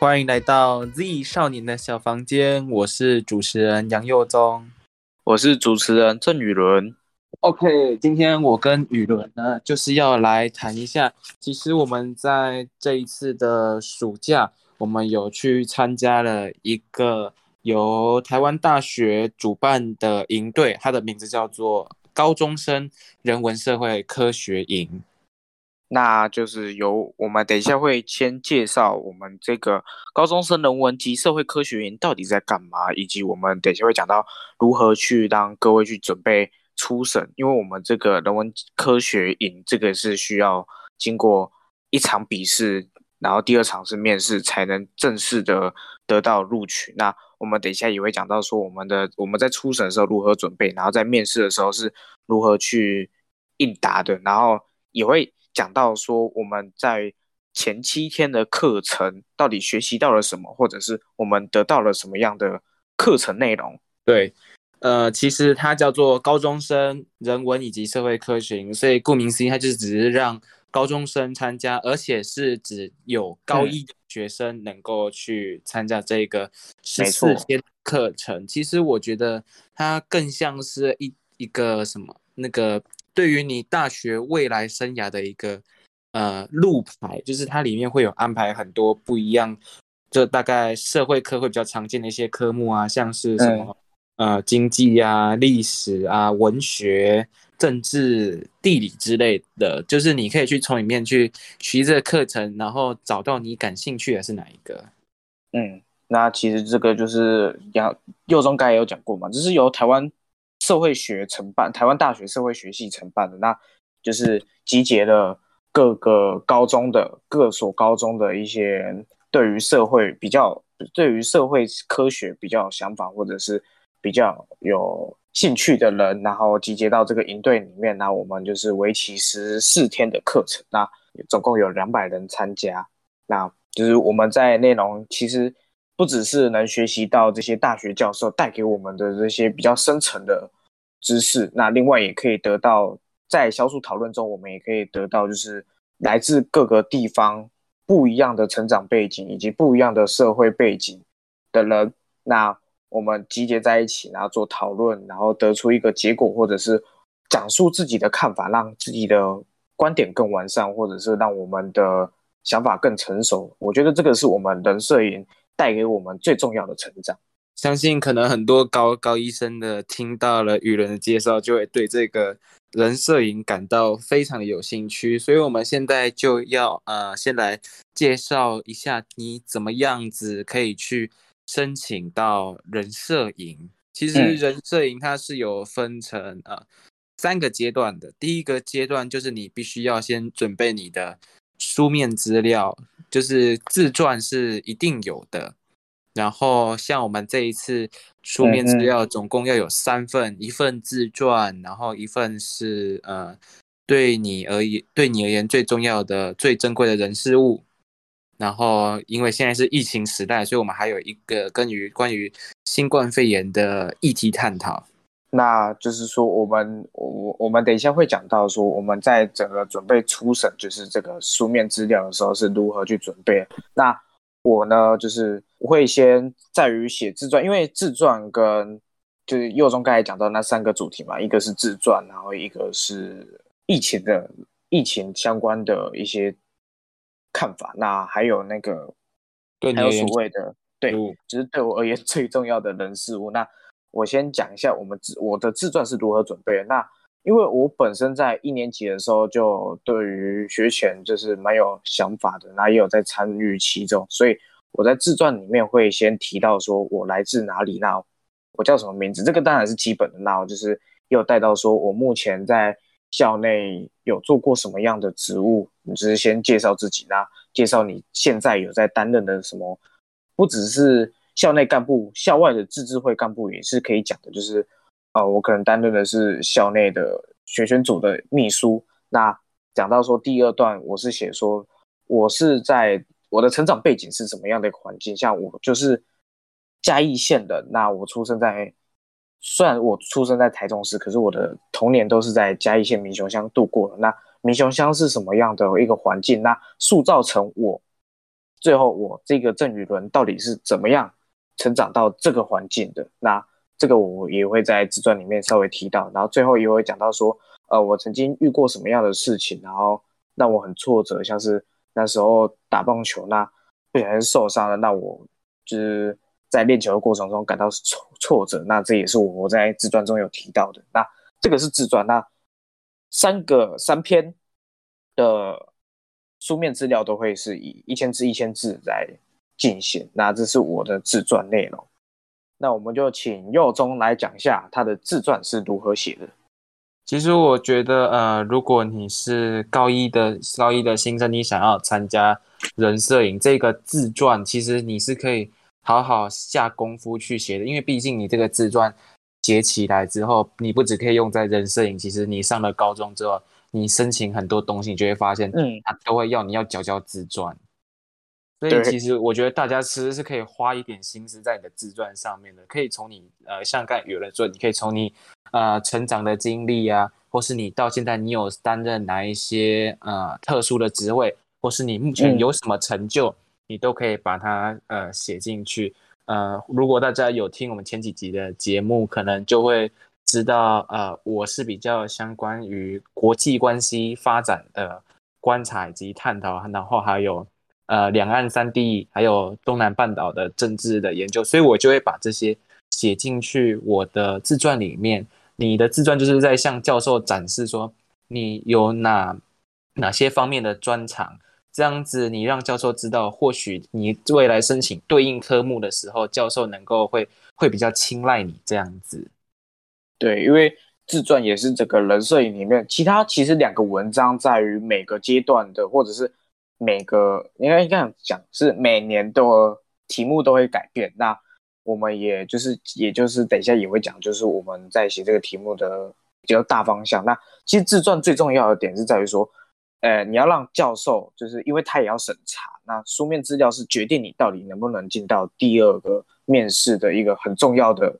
欢迎来到 Z 少年的小房间，我是主持人杨佑宗，我是主持人郑宇伦。OK，今天我跟宇伦呢，就是要来谈一下，其实我们在这一次的暑假，我们有去参加了一个由台湾大学主办的营队，它的名字叫做高中生人文社会科学营。那就是由我们等一下会先介绍我们这个高中生人文及社会科学营到底在干嘛，以及我们等一下会讲到如何去让各位去准备初审，因为我们这个人文科学营这个是需要经过一场笔试，然后第二场是面试才能正式的得到录取。那我们等一下也会讲到说我们的我们在初审的时候如何准备，然后在面试的时候是如何去应答的，然后也会。讲到说我们在前七天的课程到底学习到了什么，或者是我们得到了什么样的课程内容？对，呃，其实它叫做高中生人文以及社会科学，所以顾名思义，它就是只是让高中生参加，而且是只有高一的学生能够去参加这个十四天课程。其实我觉得它更像是一一个什么那个。对于你大学未来生涯的一个呃路牌，就是它里面会有安排很多不一样，就大概社会科会比较常见的一些科目啊，像是什么呃经济啊、历史啊、文学、政治、地理之类的，就是你可以去从里面去学这个课程，然后找到你感兴趣的是哪一个。嗯，那其实这个就是杨右中刚才有讲过嘛，就是由台湾。社会学承办，台湾大学社会学系承办的，那就是集结了各个高中的各所高中的一些对于社会比较、对于社会科学比较有想法或者是比较有兴趣的人，然后集结到这个营队里面。那我们就是为期十四天的课程，那总共有两百人参加。那就是我们在内容其实。不只是能学习到这些大学教授带给我们的这些比较深层的知识，那另外也可以得到在小组讨论中，我们也可以得到就是来自各个地方不一样的成长背景以及不一样的社会背景的人，那我们集结在一起，然后做讨论，然后得出一个结果，或者是讲述自己的看法，让自己的观点更完善，或者是让我们的想法更成熟。我觉得这个是我们人摄影。带给我们最重要的成长，相信可能很多高高医生的听到了雨人的介绍，就会对这个人摄影感到非常的有兴趣。所以，我们现在就要呃，先来介绍一下你怎么样子可以去申请到人摄影。其实，人摄影它是有分成呃三个阶段的。第一个阶段就是你必须要先准备你的。书面资料就是自传是一定有的，然后像我们这一次书面资料总共要有三份，一份自传，然后一份是呃对你而言对你而言最重要的最珍贵的人事物，然后因为现在是疫情时代，所以我们还有一个关于关于新冠肺炎的议题探讨。那就是说，我们我我们等一下会讲到说，我们在整个准备初审，就是这个书面资料的时候是如何去准备。那我呢，就是我会先在于写自传，因为自传跟就是右中刚才讲到那三个主题嘛，一个是自传，然后一个是疫情的疫情相关的一些看法，那还有那个还有所谓的对，就是对我而言 最重要的人事物那。我先讲一下我们自我的自传是如何准备的。那因为我本身在一年级的时候就对于学前就是蛮有想法的，那也有在参与其中，所以我在自传里面会先提到说我来自哪里，那我叫什么名字，这个当然是基本的。那我就是也有带到说我目前在校内有做过什么样的职务，你只是先介绍自己，那介绍你现在有在担任的什么，不只是。校内干部、校外的自治会干部也是可以讲的，就是，呃，我可能担任的是校内的学选组的秘书。那讲到说第二段，我是写说，我是在我的成长背景是什么样的一个环境？像我就是嘉义县的，那我出生在，虽然我出生在台中市，可是我的童年都是在嘉义县民雄乡度过的。那民雄乡是什么样的一个环境？那塑造成我最后我这个郑宇伦到底是怎么样成长到这个环境的？那这个我也会在自传里面稍微提到，然后最后也会讲到说，呃，我曾经遇过什么样的事情，然后让我很挫折，像是那时候打棒球，那不小心受伤了，那我就是在练球的过程中感到挫挫折，那这也是我在自传中有提到的。那这个是自传，那三个三篇的。书面资料都会是以一千字一千字来进行，那这是我的自传内容。那我们就请佑中来讲一下他的自传是如何写的。其实我觉得，呃，如果你是高一的高一的新生，你想要参加人摄影这个自传，其实你是可以好好下功夫去写的，因为毕竟你这个自传写起来之后，你不只可以用在人摄影，其实你上了高中之后。你申请很多东西，你就会发现，嗯，他都会要你要交交自传。所以其实我觉得大家其实是可以花一点心思在你的自传上面的，可以从你呃，像刚才有人说，你可以从你呃成长的经历啊，或是你到现在你有担任哪一些呃特殊的职位，或是你目前有什么成就，你都可以把它呃写进去。呃，如果大家有听我们前几集的节目，可能就会。知道呃，我是比较相关于国际关系发展的观察以及探讨，然后还有呃两岸三地还有东南半岛的政治的研究，所以我就会把这些写进去我的自传里面。你的自传就是在向教授展示说你有哪哪些方面的专长，这样子你让教授知道，或许你未来申请对应科目的时候，教授能够会会比较青睐你这样子。对，因为自传也是整个人摄影里面，其他其实两个文章在于每个阶段的，或者是每个应该这样讲，是每年都题目都会改变。那我们也就是，也就是等一下也会讲，就是我们在写这个题目的比较大方向。那其实自传最重要的点是在于说，呃，你要让教授，就是因为他也要审查，那书面资料是决定你到底能不能进到第二个面试的一个很重要的。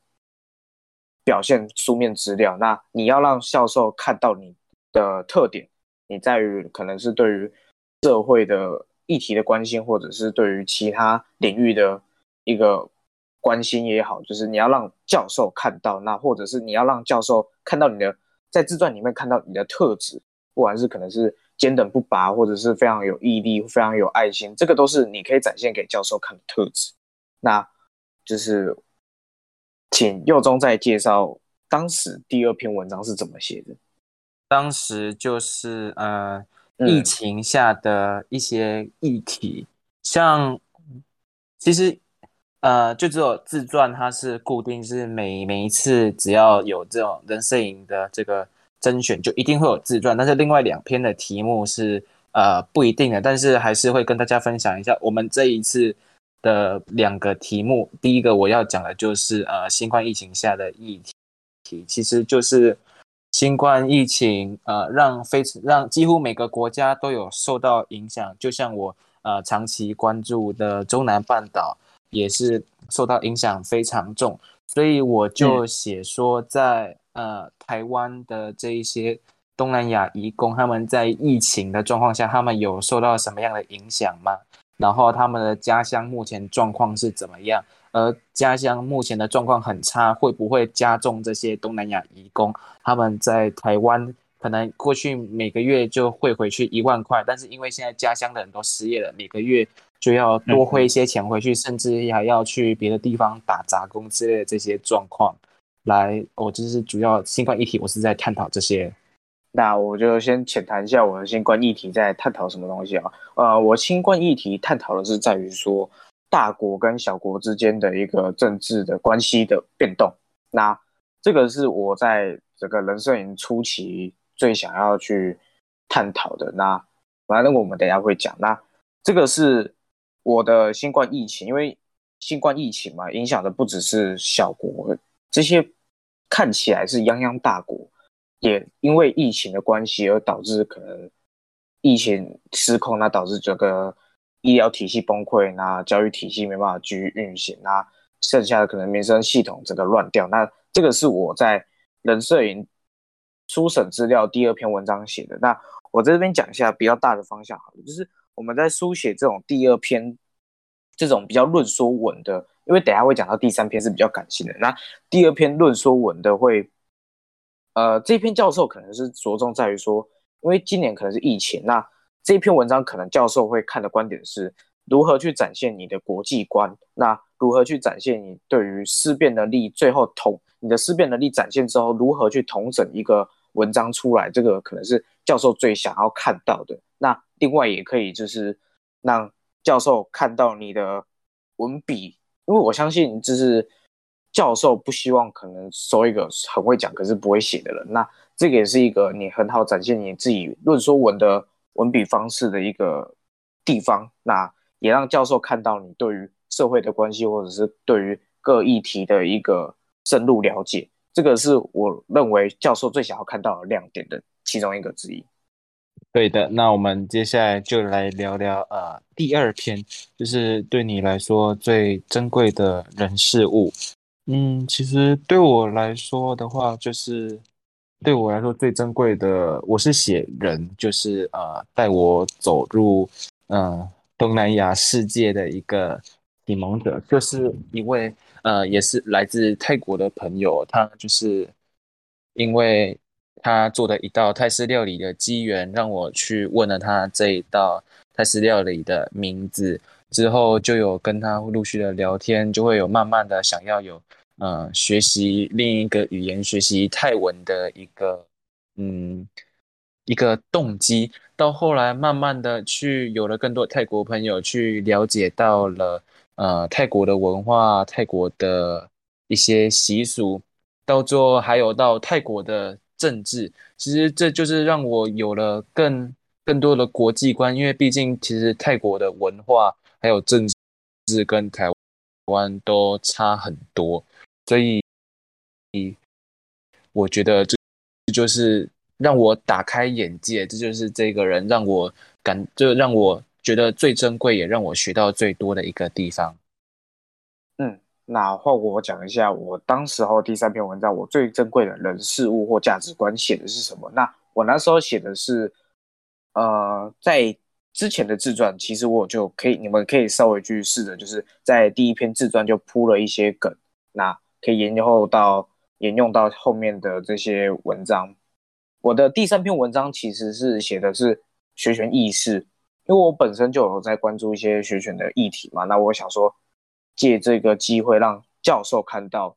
表现书面资料，那你要让教授看到你的特点，你在于可能是对于社会的议题的关心，或者是对于其他领域的一个关心也好，就是你要让教授看到，那或者是你要让教授看到你的在自传里面看到你的特质，不管是可能是坚韧不拔，或者是非常有毅力、非常有爱心，这个都是你可以展现给教授看的特质。那就是。请右中再介绍当时第二篇文章是怎么写的。当时就是呃，疫情下的一些议题，像其实呃，就只有自传，它是固定是每每一次只要有这种人摄影的这个甄选，就一定会有自传。但是另外两篇的题目是呃不一定的，但是还是会跟大家分享一下我们这一次。的两个题目，第一个我要讲的就是呃新冠疫情下的议题，其实就是新冠疫情呃让非让几乎每个国家都有受到影响，就像我呃长期关注的中南半岛也是受到影响非常重，所以我就写说在呃台湾的这一些东南亚移工他们在疫情的状况下，他们有受到什么样的影响吗？然后他们的家乡目前状况是怎么样？而家乡目前的状况很差，会不会加重这些东南亚移工他们在台湾可能过去每个月就会回去一万块，但是因为现在家乡的人都失业了，每个月就要多汇一些钱回去，甚至还要去别的地方打杂工之类的这些状况。来，我就是主要新冠议题，我是在探讨这些。那我就先浅谈一下我的新冠议题在探讨什么东西啊？呃，我新冠议题探讨的是在于说大国跟小国之间的一个政治的关系的变动。那这个是我在这个人摄影初期最想要去探讨的。那反正我们等下会讲。那这个是我的新冠疫情，因为新冠疫情嘛，影响的不只是小国，这些看起来是泱泱大国。也因为疫情的关系而导致可能疫情失控，那导致整个医疗体系崩溃，那教育体系没办法继续运行，那剩下的可能民生系统整个乱掉。那这个是我在人摄影初审资料第二篇文章写的。那我在这边讲一下比较大的方向，好了，就是我们在书写这种第二篇这种比较论说文的，因为等下会讲到第三篇是比较感性的，那第二篇论说文的会，呃，这篇教授可能是着重在于说，因为今年可能是疫情，那这篇文章可能教授会看的观点是如何去展现你的国际观，那如何去展现你对于思辨能力，最后统你的思辨能力展现之后，如何去统整一个文章出来，这个可能是教授最想要看到的。那另外也可以就是让。教授看到你的文笔，因为我相信就是教授不希望可能收一个很会讲可是不会写的人。那这个也是一个你很好展现你自己论说文的文笔方式的一个地方。那也让教授看到你对于社会的关系或者是对于各议题的一个深入了解。这个是我认为教授最想要看到的亮点的其中一个之一。对的，那我们接下来就来聊聊呃第二篇，就是对你来说最珍贵的人事物。嗯，其实对我来说的话，就是对我来说最珍贵的，我是写人，就是呃带我走入嗯东南亚世界的一个启蒙者，就是一位呃也是来自泰国的朋友，他就是因为。他做的一道泰式料理的机缘，让我去问了他这一道泰式料理的名字，之后就有跟他陆续的聊天，就会有慢慢的想要有，呃，学习另一个语言，学习泰文的一个，嗯，一个动机。到后来慢慢的去有了更多泰国朋友，去了解到了，呃，泰国的文化，泰国的一些习俗，到最后还有到泰国的。政治其实这就是让我有了更更多的国际观，因为毕竟其实泰国的文化还有政治跟台湾都差很多，所以我觉得这就是让我打开眼界，这就是这个人让我感就让我觉得最珍贵，也让我学到最多的一个地方。嗯那换我讲一下，我当时候第三篇文章，我最珍贵的人事物或价值观写的是什么？那我那时候写的是，呃，在之前的自传，其实我就可以，你们可以稍微去试着，就是在第一篇自传就铺了一些梗，那可以沿用到沿用到后面的这些文章。我的第三篇文章其实是写的是学权意识，因为我本身就有在关注一些学权的议题嘛，那我想说。借这个机会让教授看到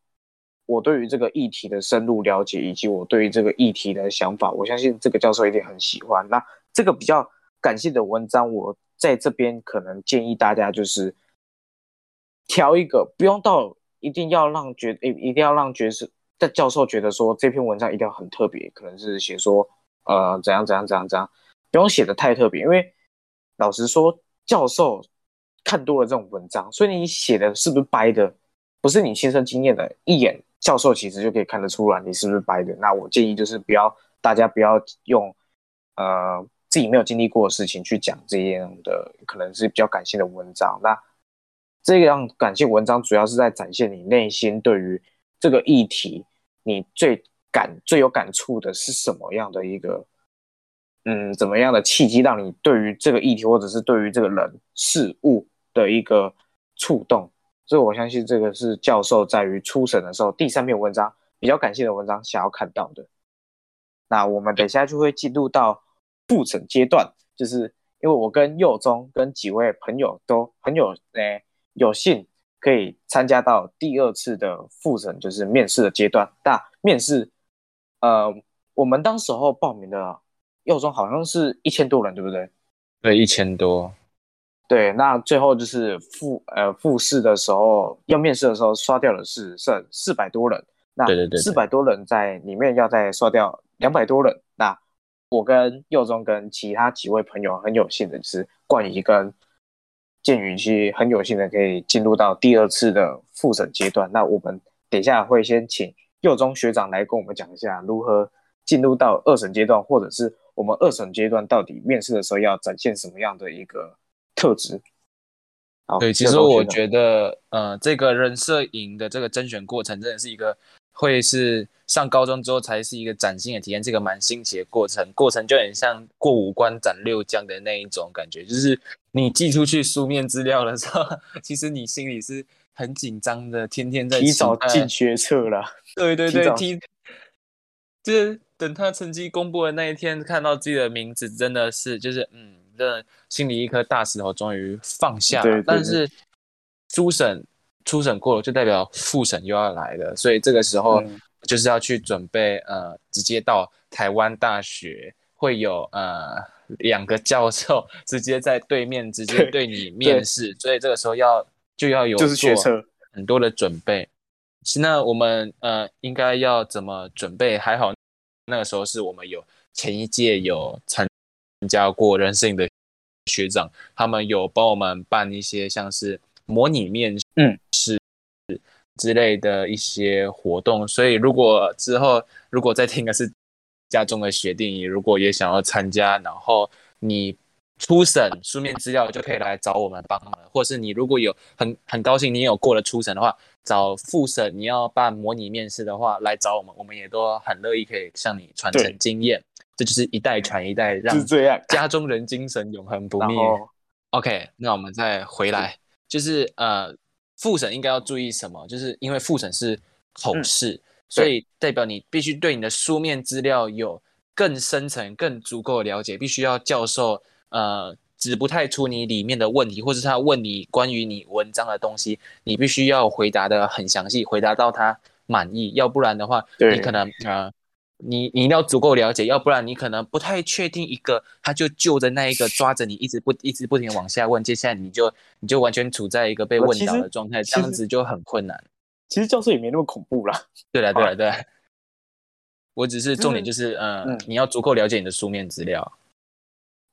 我对于这个议题的深入了解，以及我对于这个议题的想法，我相信这个教授一定很喜欢。那这个比较感性的文章，我在这边可能建议大家就是挑一个，不用到一定要让觉一一定要让角色的教授觉得说这篇文章一定要很特别，可能是写说呃怎样怎样怎样怎样，不用写的太特别，因为老实说，教授。看多了这种文章，所以你写的是不是掰的，不是你亲身经验的，一眼教授其实就可以看得出来你是不是掰的。那我建议就是不要，大家不要用，呃，自己没有经历过的事情去讲这样的可能是比较感性的文章。那这样感性文章主要是在展现你内心对于这个议题，你最感最有感触的是什么样的一个。嗯，怎么样的契机让你对于这个议题，或者是对于这个人事物的一个触动？所以我相信这个是教授在于初审的时候第三篇文章比较感谢的文章想要看到的。那我们等下就会进入到复审阶段，就是因为我跟佑中跟几位朋友都很有诶有幸可以参加到第二次的复审，就是面试的阶段。那面试，呃，我们当时候报名的。右中好像是一千多人，对不对？对，一千多。对，那最后就是复呃复试的时候，要面试的时候刷掉的是剩四百多人。那对对对，四百多人在里面要再刷掉两百多人。那我跟右中跟其他几位朋友很有幸的就是冠仪跟建宇其实很有幸的可以进入到第二次的复审阶段。那我们等一下会先请右中学长来跟我们讲一下如何进入到二审阶段，或者是。我们二审阶段到底面试的时候要展现什么样的一个特质？对，其实我觉得，呃，这个人摄影的这个甄选过程真的是一个会是上高中之后才是一个崭新的体验，这个蛮新奇的过程。过程就很像过五关斩六将的那一种感觉，就是你寄出去书面资料的时候，其实你心里是很紧张的，天天在提早进学测了。对对对，提就是等他成绩公布的那一天，看到自己的名字，真的是就是嗯，真的心里一颗大石头终于放下了。但是初审。初审过了，就代表复审又要来了，所以这个时候就是要去准备，呃，直接到台湾大学会有呃两个教授 直接在对面直接对你面试，所以这个时候要就要有就是学车很多的准备。那我们呃应该要怎么准备？还好那个时候是我们有前一届有参加过人事的学长，他们有帮我们办一些像是。模拟面试之类的一些活动，所以如果之后如果再听的是家中的学弟，如果也想要参加，然后你初审书面资料就可以来找我们帮忙，或是你如果有很很高兴你有过了初审的话，找复审你要办模拟面试的话来找我们，我们也都很乐意可以向你传承经验，这就是一代传一代，让家中人精神永恒不灭。OK，那我们再回来。就是呃，复审应该要注意什么？就是因为复审是口试，所以代表你必须对你的书面资料有更深层、更足够的了解，必须要教授呃指不太出你里面的问题，或者他问你关于你文章的东西，你必须要回答的很详细，回答到他满意，要不然的话，你可能呃。你你一定要足够了解，要不然你可能不太确定一个，他就就着那一个抓着你，一直不一直不停往下问，接下来你就你就完全处在一个被问到的状态，这样子就很困难。其实教授也没那么恐怖啦。对了对了 对，我只是重点就是，嗯，你要足够了解你的书面资料。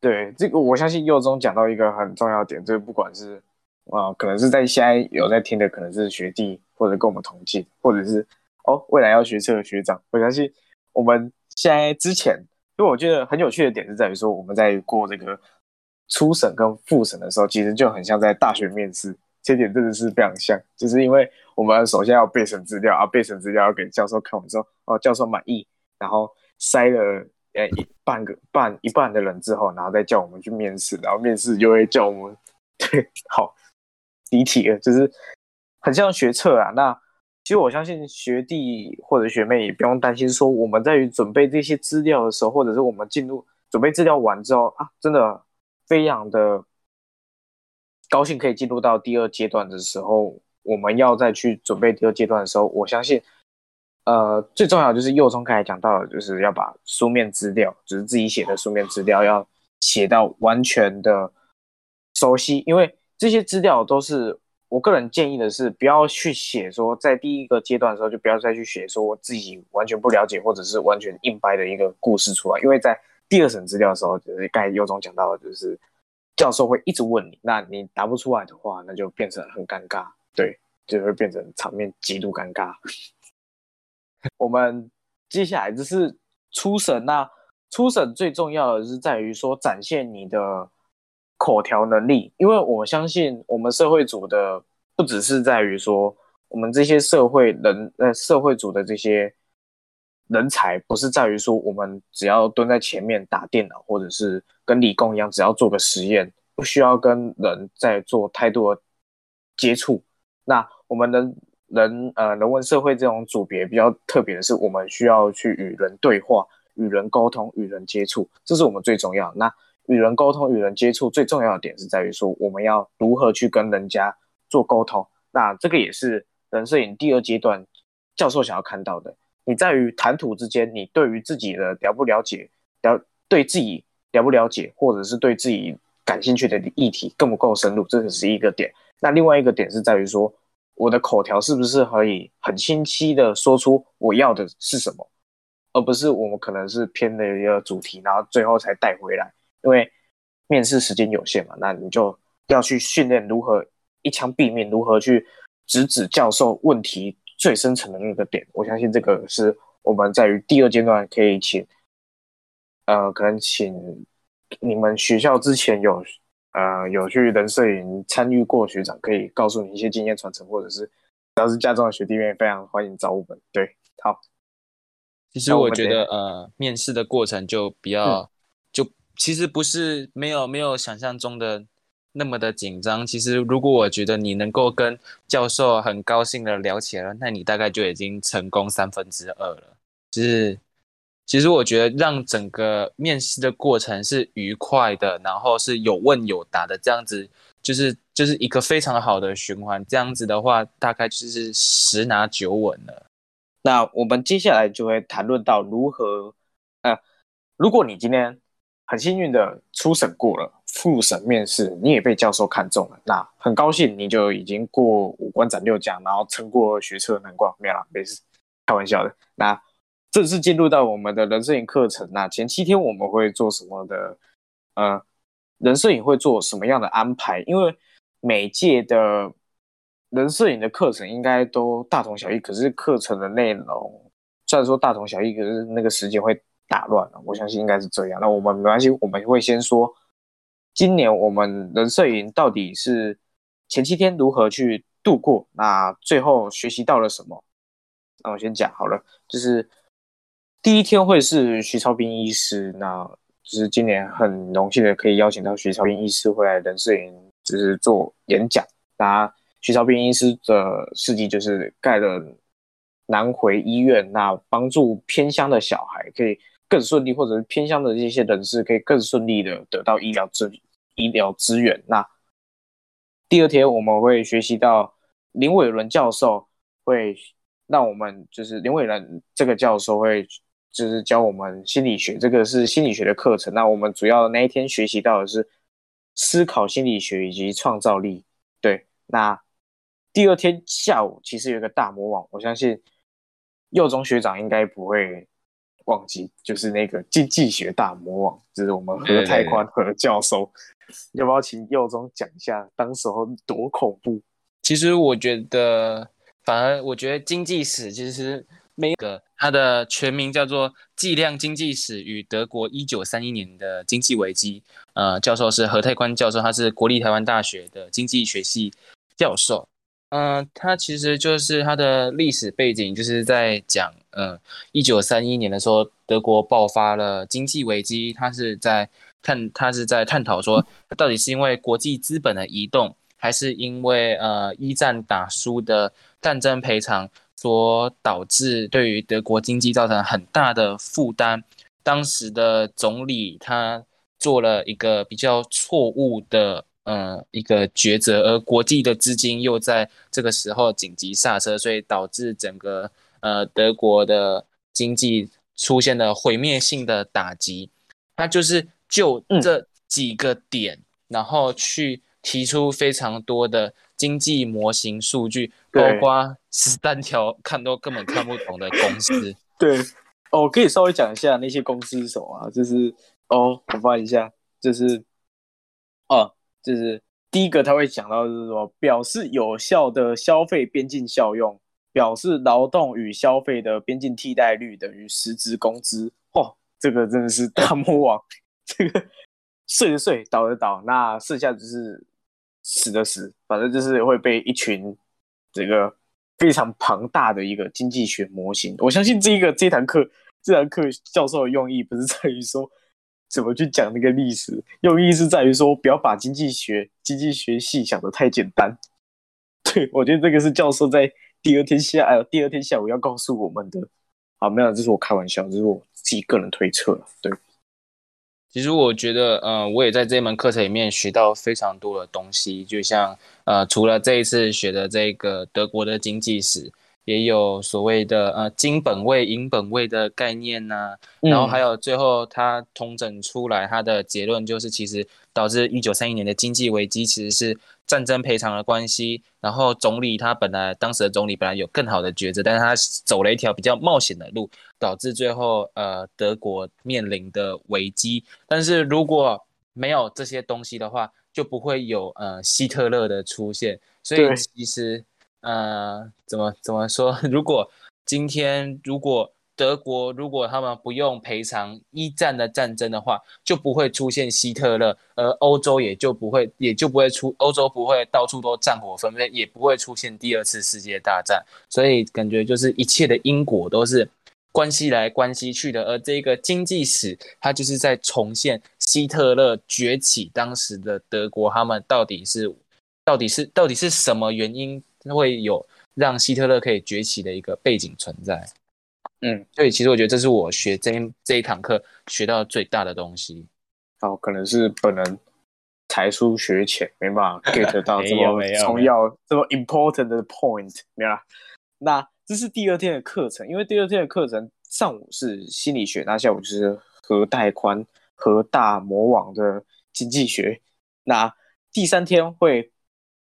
对这个，我相信右中讲到一个很重要点，就是不管是啊，可能是在现在有在听的，可能是学弟或者跟我们同届，或者是哦未来要学车的学长，我相信。我们现在之前，因为我觉得很有趣的点是在于说，我们在过这个初审跟复审的时候，其实就很像在大学面试，这点真的是非常像。就是因为我们首先要备审资料啊，备审资料要给教授看完之后，哦，教授满意，然后筛了呃一半个半一半的人之后，然后再叫我们去面试，然后面试就会叫我们 对好离题了，就是很像学测啊，那。其实我相信学弟或者学妹也不用担心，说我们在于准备这些资料的时候，或者是我们进入准备资料完之后啊，真的非常的高兴可以进入到第二阶段的时候，我们要再去准备第二阶段的时候，我相信，呃，最重要就是右中刚才讲到的，就是要把书面资料，就是自己写的书面资料，要写到完全的熟悉，因为这些资料都是。我个人建议的是，不要去写说，在第一个阶段的时候，就不要再去写说我自己完全不了解或者是完全硬掰的一个故事出来，因为在第二审资料的时候，就是刚才尤总讲到的，就是教授会一直问你，那你答不出来的话，那就变成很尴尬，对，就会变成场面极度尴尬。我们接下来就是初审，那初审最重要的是在于说展现你的。口条能力，因为我相信我们社会组的不只是在于说我们这些社会人呃社会组的这些人才，不是在于说我们只要蹲在前面打电脑，或者是跟理工一样，只要做个实验，不需要跟人在做太多的接触。那我们的人呃人文社会这种组别比较特别的是，我们需要去与人对话、与人沟通、与人接触，这是我们最重要。那与人沟通、与人接触最重要的点是在于说，我们要如何去跟人家做沟通。那这个也是人摄影第二阶段教授想要看到的。你在于谈吐之间，你对于自己的了不了解，了对自己了不了解，或者是对自己感兴趣的议题够不够深入，这个是一个点。那另外一个点是在于说，我的口条是不是可以很清晰的说出我要的是什么，而不是我们可能是偏的一个主题，然后最后才带回来。因为面试时间有限嘛，那你就要去训练如何一枪毙命，如何去直指教授问题最深层的那个点。我相信这个是我们在于第二阶段可以请，呃，可能请你们学校之前有呃有去人摄影参与过学长，可以告诉你一些经验传承，或者是只要是家中的学弟妹，非常欢迎找我们。对，好，其实我觉得，呃，面试的过程就比较，就其实不是没有没有想象中的那么的紧张。其实如果我觉得你能够跟教授很高兴的聊起来了，那你大概就已经成功三分之二了。就是，其实我觉得让整个面试的过程是愉快的，然后是有问有答的，这样子就是就是一个非常好的循环。这样子的话，大概就是十拿九稳了。那我们接下来就会谈论到如何，呃，如果你今天很幸运的初审过了，复审面试你也被教授看中了，那很高兴你就已经过五关斩六将，然后撑过学测难关，没有啦，没事，开玩笑的。那正式进入到我们的人摄影课程，那前七天我们会做什么的？呃，人摄影会做什么样的安排？因为每届的人摄影的课程应该都大同小异，可是课程的内容虽然说大同小异，可是那个时间会打乱了。我相信应该是这样。那我们没关系，我们会先说今年我们人摄影到底是前七天如何去度过，那最后学习到了什么？那我先讲好了，就是第一天会是徐超斌医师，那就是今年很荣幸的可以邀请到徐超斌医师回来人摄影，就是做演讲。那徐超斌医师的事迹就是盖了南回医院，那帮助偏乡的小孩可以更顺利，或者是偏乡的这些人士可以更顺利的得到医疗资医疗资源。那第二天我们会学习到林伟伦教授会让我们就是林伟伦这个教授会就是教我们心理学，这个是心理学的课程。那我们主要那一天学习到的是思考心理学以及创造力。对，那第二天下午其实有一个大魔王，我相信佑中学长应该不会忘记，就是那个经济学大魔王，就是我们何泰宽何教授。要不要请佑中讲一下当时候多恐怖？其实我觉得，反而我觉得经济史其实每个它的全名叫做《计量经济史与德国一九三一年的经济危机》。呃，教授是何泰宽教授，他是国立台湾大学的经济学系教授。嗯、他其实就是他的历史背景，就是在讲，呃，一九三一年的时候，德国爆发了经济危机，他是在探，他是在探讨说，到底是因为国际资本的移动，还是因为呃一战打输的战争赔偿所导致对于德国经济造成很大的负担。当时的总理他做了一个比较错误的呃一个抉择，而国际的资金又在这个时候紧急刹车，所以导致整个呃德国的经济出现了毁灭性的打击。他就是就嗯这几个点，然后去提出非常多的经济模型数据，包对括十三条看都根本看不懂的公司。对，哦，可以稍微讲一下那些公司是什么啊？就是哦，我翻一下，就是哦，就是第一个他会讲到就是说，表示有效的消费边境效用，表示劳动与消费的边境替代率等于实质工资。哦，这个真的是大魔王，这个睡的睡，倒的倒，那剩下就是死的死，反正就是会被一群这个非常庞大的一个经济学模型。我相信这一个这堂课这堂课教授的用意不是在于说怎么去讲那个历史，用意是在于说不要把经济学经济学系想的太简单。对我觉得这个是教授在第二天下呃第二天下午要告诉我们的。啊，没有，这是我开玩笑，这是我自己个人推测。对，其实我觉得，呃，我也在这门课程里面学到非常多的东西，就像呃，除了这一次学的这个德国的经济史，也有所谓的呃金本位、银本位的概念呐、然后还有有最后他统整出来他的结论就是，其实导致一九三一年的经济危机其实是战争赔偿的关系。然后总理他本来当时的总理本来有更好的抉择，但是他走了一条比较冒险的路，导致最后呃德国面临的危机。但是如果没有这些东西的话，就不会有呃希特勒的出现。所以其实呃怎么怎么说，如果今天如果德国如果他们不用赔偿一战的战争的话，就不会出现希特勒，而欧洲也就不会，也就不会出欧洲不会到处都战火纷飞，也不会出现第二次世界大战。所以感觉就是一切的因果都是关系来关系去的。而这个经济史，它就是在重现希特勒崛起当时的德国，他们到底是到底是到底是什么原因会有让希特勒可以崛起的一个背景存在。嗯，所以其实我觉得这是我学这这一堂课学到最大的东西。哦，可能是本人才疏学浅，没办法 get 到这么重要、这么 important 的 point，没有啦。那这是第二天的课程，因为第二天的课程上午是心理学，那下午就是核带宽、核大魔王的经济学。那第三天会，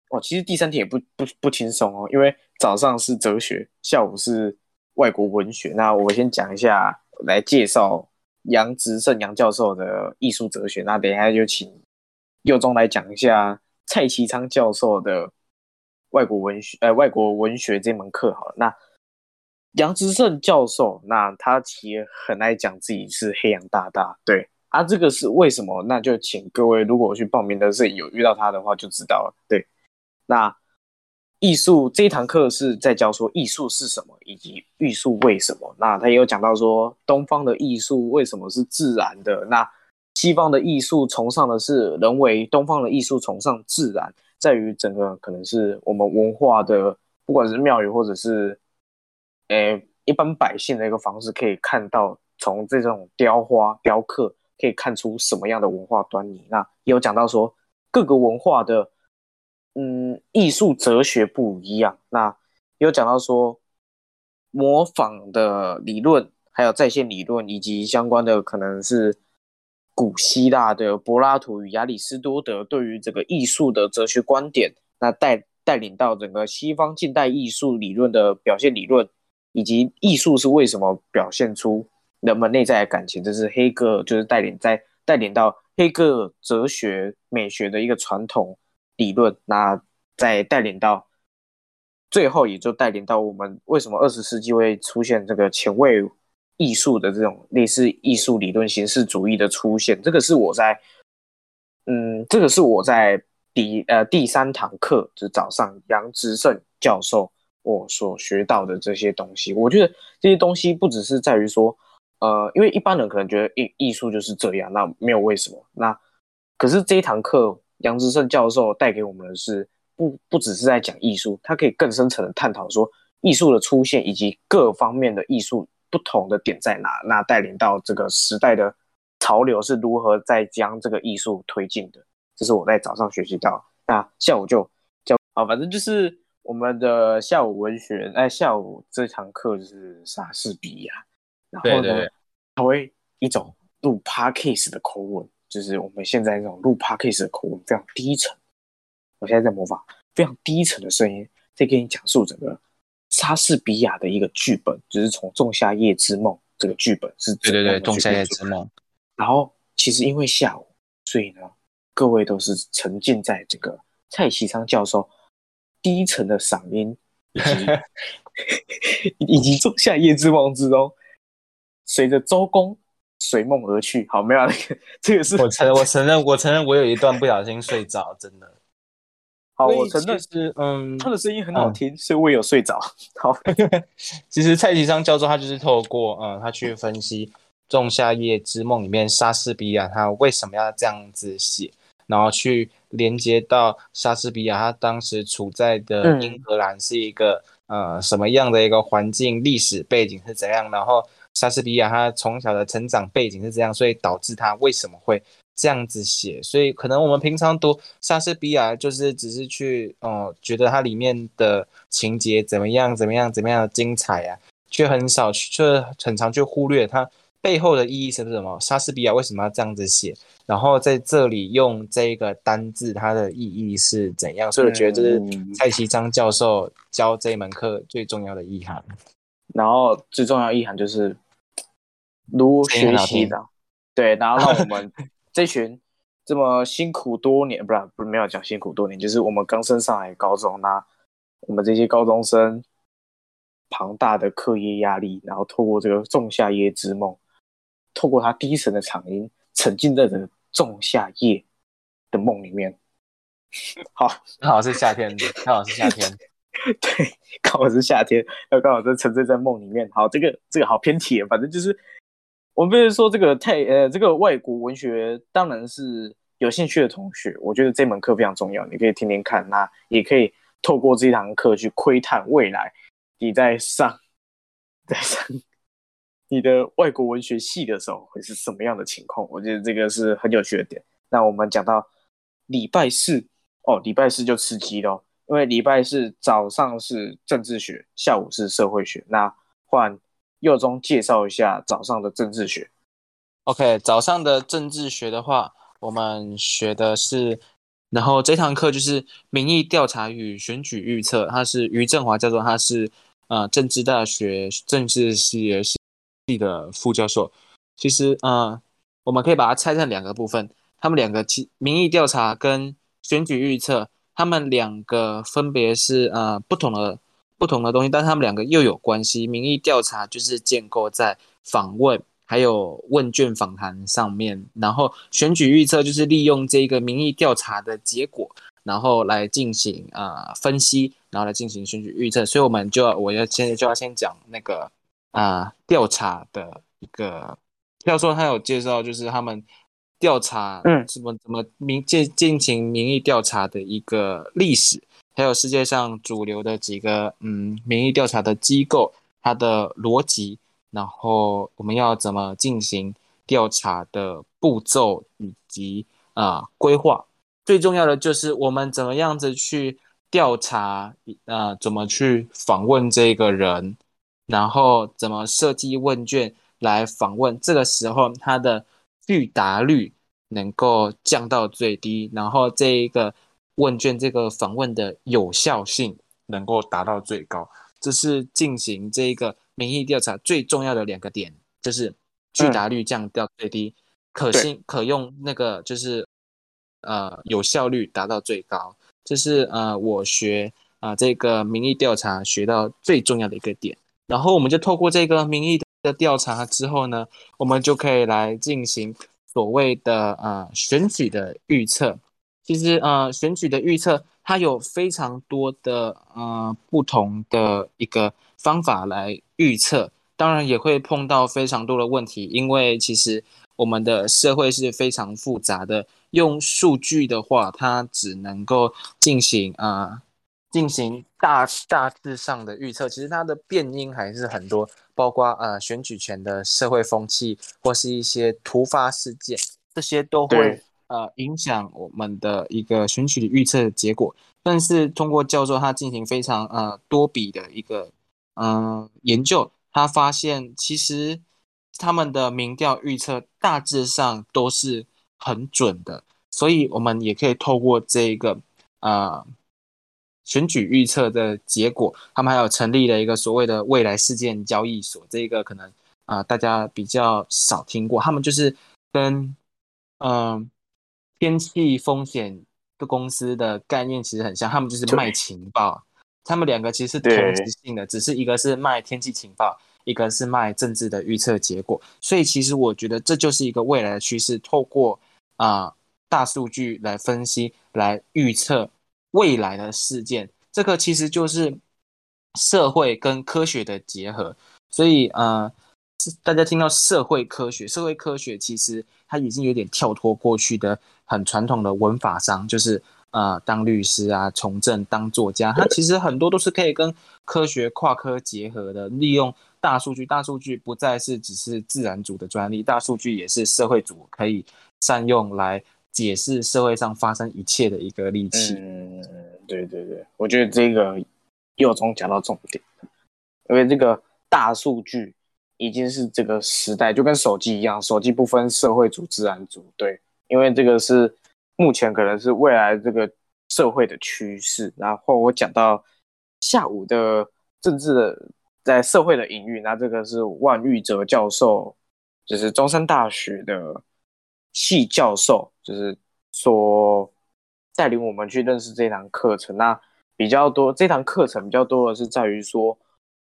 哦，其实第三天也不不不轻松哦，因为早上是哲学，下午是。外国文学，那我先讲一下，来介绍杨植胜杨教授的艺术哲学。那等一下就请佑中来讲一下蔡其昌教授的外国文学，呃，外国文学这门课好了。那杨植胜教授，那他其实很爱讲自己是黑羊大大，对啊，这个是为什么？那就请各位如果去报名的是有遇到他的话，就知道了。对，那。艺术这一堂课是在教说艺术是什么，以及艺术为什么。那他也有讲到说，东方的艺术为什么是自然的，那西方的艺术崇尚的是人为，东方的艺术崇尚自然，在于整个可能是我们文化的，不管是庙宇或者是，诶一般百姓的一个方式，可以看到从这种雕花雕刻可以看出什么样的文化端倪。那也有讲到说各个文化的。嗯，艺术哲学不一样。那有讲到说，模仿的理论，还有在线理论，以及相关的可能是古希腊的柏拉图与亚里士多德对于这个艺术的哲学观点，那带带领到整个西方近代艺术理论的表现理论，以及艺术是为什么表现出人们内在的感情，这是黑格尔就是带领在带领到黑格尔哲学美学的一个传统。理论，那再带领到最后，也就带领到我们为什么二十世纪会出现这个前卫艺术的这种类似艺术理论形式主义的出现。这个是我在，嗯，这个是我在第呃第三堂课，就早上杨之胜教授我所学到的这些东西。我觉得这些东西不只是在于说，呃，因为一般人可能觉得艺艺术就是这样，那没有为什么。那可是这一堂课。杨之胜教授带给我们的是不不只是在讲艺术，他可以更深层的探讨说艺术的出现以及各方面的艺术不同的点在哪，那带领到这个时代的潮流是如何在将这个艺术推进的，这是我在早上学习到，那下午就教啊，反正就是我们的下午文学，哎，下午这堂课就是莎士比亚，然后呢，他会一种录 podcast 的口吻。就是我们现在这种录 podcast 的口吻非常低沉，我现在在模仿非常低沉的声音，在给你讲述整个莎士比亚的一个剧本，就是从《仲夏夜之梦》这个剧本是对对对，《仲夏夜之梦》。然后其实因为下午，所以呢，各位都是沉浸在这个蔡其昌教授低沉的嗓音以及 以及《仲夏夜之梦》之中，随着周公。随梦而去，好，没有那个，这个是我承我承认，我承认我有一段不小心睡着，真的。好，我承认是，嗯，他的声音很好听，所以我有睡着。好，其实蔡其昌教授他就是透过，嗯，他去分析《仲夏夜之梦》里面莎士比亚他为什么要这样子写，然后去连接到莎士比亚他当时处在的英格兰是一个呃什么样的一个环境，历史背景是怎样，然后。莎士比亚他从小的成长背景是这样，所以导致他为什么会这样子写？所以可能我们平常读莎士比亚，就是只是去哦，觉得它里面的情节怎么样怎么样怎么样的精彩啊，却很少却很常去忽略它背后的意义是什么？莎士比亚为什么要这样子写？然后在这里用这个单字，它的意义是怎样？所以我觉得这是蔡其章教授教这一门课最重要的意涵。然后最重要意涵就是。如学习的，对，然后让我们 这群这么辛苦多年，不是不是没有讲辛苦多年，就是我们刚升上来高中，那我们这些高中生庞大的课业压力，然后透过这个仲夏夜之梦，透过他低沉的嗓音，沉浸在这个仲夏夜的梦里面。好，刚好是夏天，刚好是夏天。对，刚好是夏天，要刚好是沉醉在梦里面。好，这个这个好偏题，反正就是我们不是说这个太呃，这个外国文学，当然是有兴趣的同学，我觉得这门课非常重要，你可以听听看，那也可以透过这堂课去窥探未来你在上在上你的外国文学系的时候会是什么样的情况。我觉得这个是很有趣的点。那我们讲到礼拜四哦，礼拜四就吃鸡喽。因为礼拜四早上是政治学，下午是社会学。那换右中介绍一下早上的政治学。OK，早上的政治学的话，我们学的是，然后这堂课就是民意调查与选举预测，他是于振华教授，他是呃政治大学政治系系的副教授。其实呃，我们可以把它拆成两个部分，他们两个其民意调查跟选举预测。他们两个分别是呃不同的不同的东西，但是他们两个又有关系。民意调查就是建构在访问还有问卷访谈上面，然后选举预测就是利用这个民意调查的结果，然后来进行啊分析，然后来进行选举预测。所以我们就要我要现在就要先讲那个啊调查的一个，要说他有介绍，就是他们。调查，嗯，怎么怎么民进进行民意调查的一个历史，还有世界上主流的几个嗯民意调查的机构，它的逻辑，然后我们要怎么进行调查的步骤以及啊规划，最重要的就是我们怎么样子去调查，呃，怎么去访问这个人，然后怎么设计问卷来访问，这个时候他的。拒答率能够降到最低，然后这一个问卷这个访问的有效性能够达到最高，这是进行这一个民意调查最重要的两个点，就是拒答率降到最低，可信可用那个就是呃有效率达到最高，这是呃我学啊这个民意调查学到最重要的一个点，然后我们就透过这个民意。的调查之后呢，我们就可以来进行所谓的呃选举的预测。其实呃选举的预测它有非常多的呃不同的一个方法来预测，当然也会碰到非常多的问题，因为其实我们的社会是非常复杂的。用数据的话，它只能够进行啊进行大大致上的预测，其实它的变因还是很多。包括呃选举权的社会风气，或是一些突发事件，这些都会呃影响我们的一个选举预测结果。但是通过教授他进行非常呃多笔的一个嗯研究，他发现其实他们的民调预测大致上都是很准的，所以我们也可以透过这一个啊。选举预测的结果，他们还有成立了一个所谓的未来事件交易所，这个可能啊大家比较少听过。他们就是跟嗯天气风险的公司的概念其实很像，他们就是卖情报。他们两个其实是同质性的，只是一个是卖天气情报，一个是卖政治的预测结果。所以其实我觉得这就是一个未来的趋势，透过啊大数据来分析，来预测。未来的事件，这个其实就是社会跟科学的结合。所以，呃，大家听到社会科学，社会科学其实它已经有点跳脱过去的很传统的文法商，就是呃，当律师啊，从政，当作家，他其实很多都是可以跟科学跨科结合的。利用大数据，大数据不再是只是自然组的专利，大数据也是社会组可以善用来。解释社会上发生一切的一个利器。嗯，对对对，我觉得这个又从讲到重点，因为这个大数据已经是这个时代，就跟手机一样，手机不分社会组、自然组。对，因为这个是目前可能是未来这个社会的趋势。然后我讲到下午的政治的在社会的隐喻，那这个是万玉哲教授，就是中山大学的。系教授就是说带领我们去认识这堂课程，那比较多这堂课程比较多的是在于说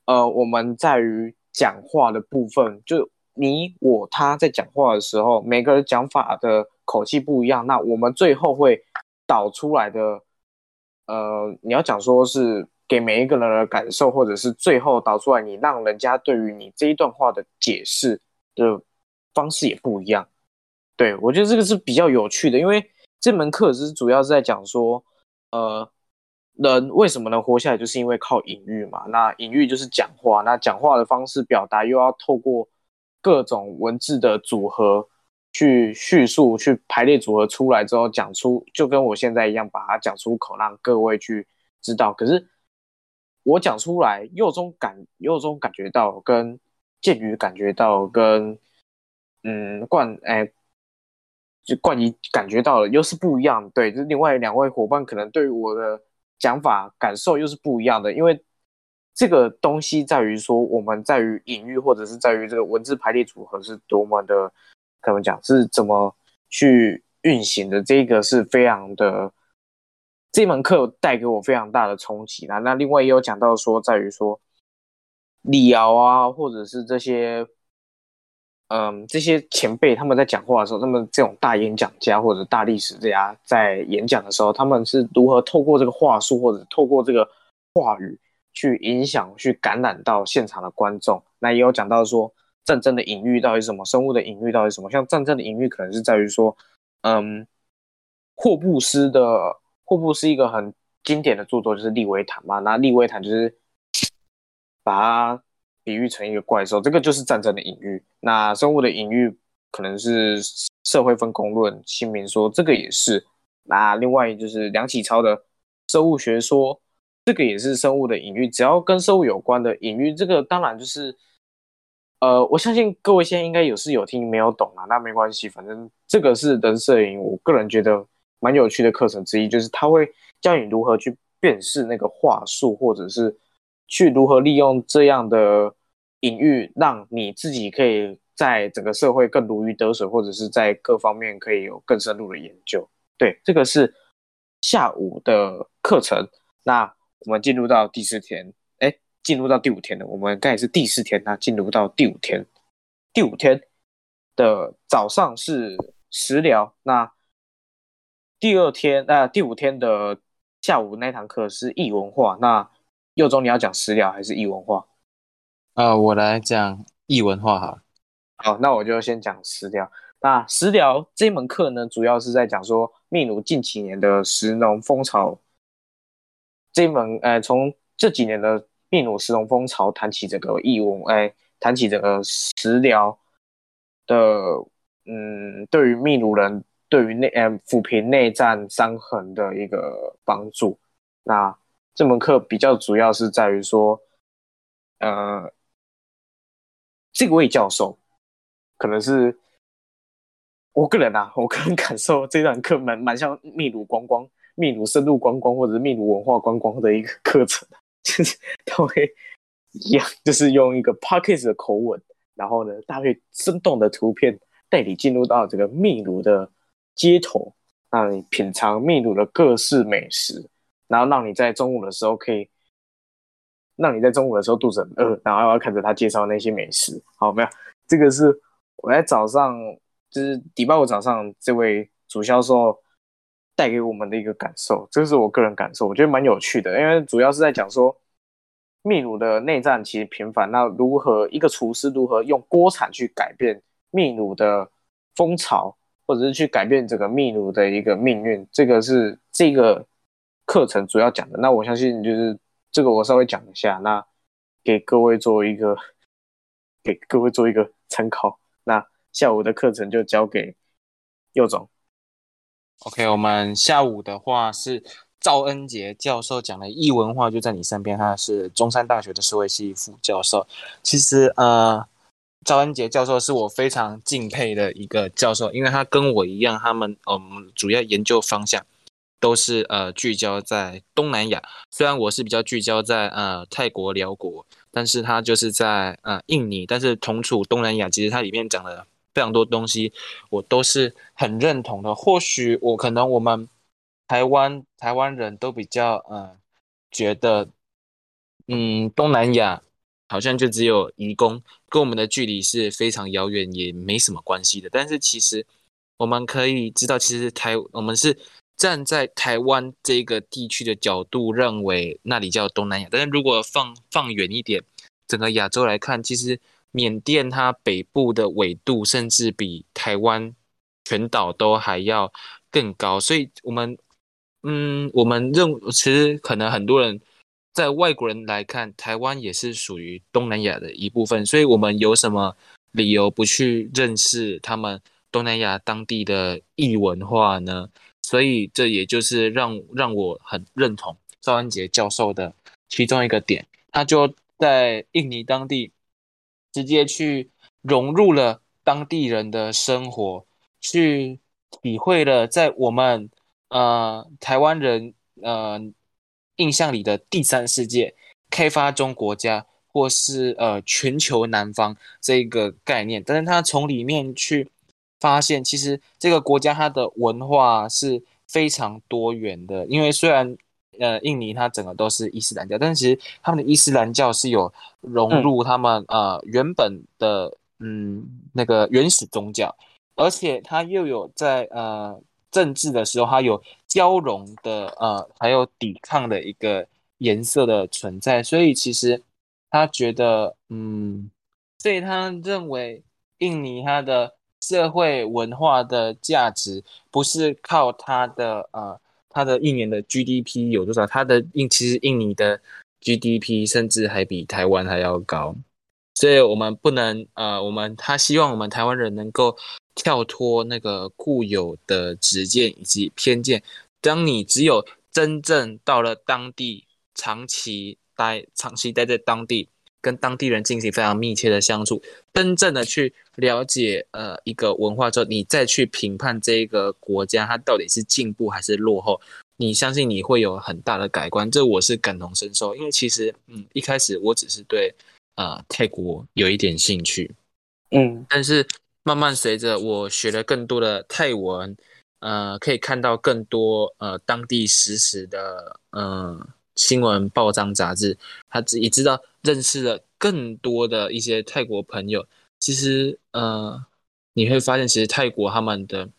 呃，我们在于讲话的部分，就你我他在讲话的时候，每个人讲法的口气不一样，那我们最后会导出来的，呃，你要讲说是给每一个人的感受，或者是最后导出来你让人家对于你这一段话的解释的方式也不一样。对我觉得这个是比较有趣的，因为这门课是主要是在讲说，呃。人为什么能活下来，就是因为靠隐喻嘛。那隐喻就是讲话，那讲话的方式表达又要透过各种文字的组合去叙述、去排列组合出来之后讲出，就跟我现在一样，把它讲出口，让各位去知道。可是我讲出来，又中感，又中感觉到，跟剑鱼感觉到，跟嗯冠哎，就冠仪感觉到了，又是不一样。对，就另外两位伙伴可能对于我的。讲法感受又是不一样的，因为这个东西在于说，我们在于隐喻，或者是在于这个文字排列组合是多么的，怎么讲是怎么去运行的，这个是非常的，这门课带给我非常大的冲击啦。那另外也有讲到说，在于说李敖啊，或者是这些。嗯，这些前辈他们在讲话的时候，那么这种大演讲家或者大历史家在演讲的时候，他们是如何透过这个话术或者透过这个话语去影响、去感染到现场的观众？那也有讲到说战争的隐喻到底是什么，生物的隐喻到底是什么？像战争的隐喻可能是在于说，嗯，霍布斯的霍布斯一个很经典的著作就是《利维坦》嘛，那《利维坦》就是把它。比喻成一个怪兽，这个就是战争的隐喻。那生物的隐喻可能是社会分工论，新民说这个也是。那另外就是梁启超的生物学说，这个也是生物的隐喻。只要跟生物有关的隐喻，这个当然就是，呃，我相信各位现在应该有是有听没有懂啊，那没关系，反正这个是人摄影，我个人觉得蛮有趣的课程之一，就是他会教你如何去辨识那个话术，或者是。去如何利用这样的隐喻，让你自己可以在整个社会更如鱼得水，或者是在各方面可以有更深入的研究。对，这个是下午的课程。那我们进入到第四天，进入到第五天了。我们刚才是第四天，那进入到第五天。第五天的早上是食疗，那第二天，那第五天的下午那堂课是异文化，那。右中你要讲食疗还是异文化？啊，我来讲异文化哈。好，那我就先讲食疗。那食疗这门课呢，主要是在讲说秘鲁近几年的食农风潮。这门，呃，从这几年的秘鲁石农风潮谈起这个异文，哎，谈起这个食疗的，嗯，对于秘鲁人对于内，呃，抚平内战伤痕的一个帮助。那这门课比较主要是在于说，呃，这位教授可能是我个人啊，我个人感受这堂课蛮蛮像秘鲁观光、秘鲁深度观光或者是秘鲁文化观光的一个课程，就是 他会一样，就是用一个 p a c k a g e 的口吻，然后呢搭配生动的图片，带你进入到这个秘鲁的街头，让你品尝秘鲁的各式美食。然后让你在中午的时候可以，让你在中午的时候肚子很饿，然后要看着他介绍那些美食。好，没有，这个是我在早上，就是礼拜五早上这位主销售带给我们的一个感受，这是我个人感受，我觉得蛮有趣的，因为主要是在讲说秘鲁的内战其实频繁，那如何一个厨师如何用锅铲去改变秘鲁的风潮，或者是去改变整个秘鲁的一个命运，这个是这个。课程主要讲的，那我相信就是这个，我稍微讲一下，那给各位做一个，给各位做一个参考。那下午的课程就交给右总。OK，我们下午的话是赵恩杰教授讲的异文化就在你身边，他是中山大学的社会系副教授。其实呃，赵恩杰教授是我非常敬佩的一个教授，因为他跟我一样，他们嗯主要研究方向。都是呃聚焦在东南亚，虽然我是比较聚焦在呃泰国、辽国，但是他就是在呃印尼，但是同处东南亚，其实他里面讲的非常多东西，我都是很认同的。或许我可能我们台湾台湾人都比较呃觉得，嗯东南亚好像就只有移工，跟我们的距离是非常遥远，也没什么关系的。但是其实我们可以知道，其实台我们是站在台湾这个地区的角度认为那里叫东南亚。但是如果放放远一点，整个亚洲来看，其实缅甸它北部的纬度甚至比台湾全岛都还要更高，所以我们嗯，我们认其实可能很多人。在外国人来看，台湾也是属于东南亚的一部分，所以我们有什么理由不去认识他们东南亚当地的异文化呢？所以这也就是让让我很认同赵安杰教授的其中一个点，他就在印尼当地直接去融入了当地人的生活，去体会了在我们呃台湾人呃。印象里的第三世界、开发中国家，或是呃全球南方这个概念，但是他从里面去发现，其实这个国家它的文化是非常多元的。因为虽然呃印尼它整个都是伊斯兰教，但其实他们的伊斯兰教是有融入他们呃原本的嗯那个原始宗教，而且它又有在呃。政治的时候，它有交融的，呃，还有抵抗的一个颜色的存在，所以其实他觉得，嗯，所以他认为印尼它的社会文化的价值不是靠它的，呃，它的一年的 GDP 有多少，它的印其实印尼的 GDP 甚至还比台湾还要高，所以我们不能，呃，我们他希望我们台湾人能够。跳脱那个固有的执见以及偏见，当你只有真正到了当地，长期待、长期待在当地，跟当地人进行非常密切的相处，真正的去了解呃一个文化之后，你再去评判这个国家它到底是进步还是落后，你相信你会有很大的改观。这我是感同身受，因为其实嗯一开始我只是对呃泰国有一点兴趣，嗯，但是。慢慢随着我学了更多的泰文，呃，可以看到更多呃当地实时的呃新闻报章杂志，他也知道认识了更多的一些泰国朋友。其实呃你会发现，其实泰国他们的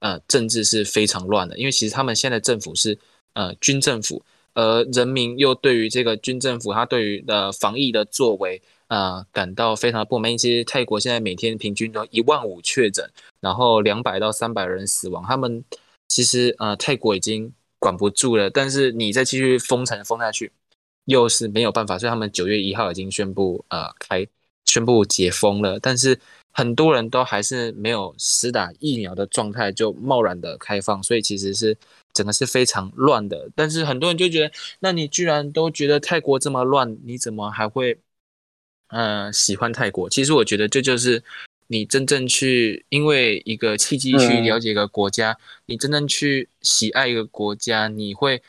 呃政治是非常乱的，因为其实他们现在政府是呃军政府，而人民又对于这个军政府他对于的防疫的作为。啊，感到非常的不满意。其实泰国现在每天平均都一万五确诊，然后两百到三百人死亡。他们其实呃，泰国已经管不住了，但是你再继续封城封下去，又是没有办法。所以他们九月一号已经宣布呃开宣布解封了，但是很多人都还是没有实打疫苗的状态就贸然的开放，所以其实是整个是非常乱的。但是很多人就觉得，那你居然都觉得泰国这么乱，你怎么还会？呃，喜欢泰国，其实我觉得这就是你真正去因为一个契机去了解一个国家，你真正去喜爱一个国家，你会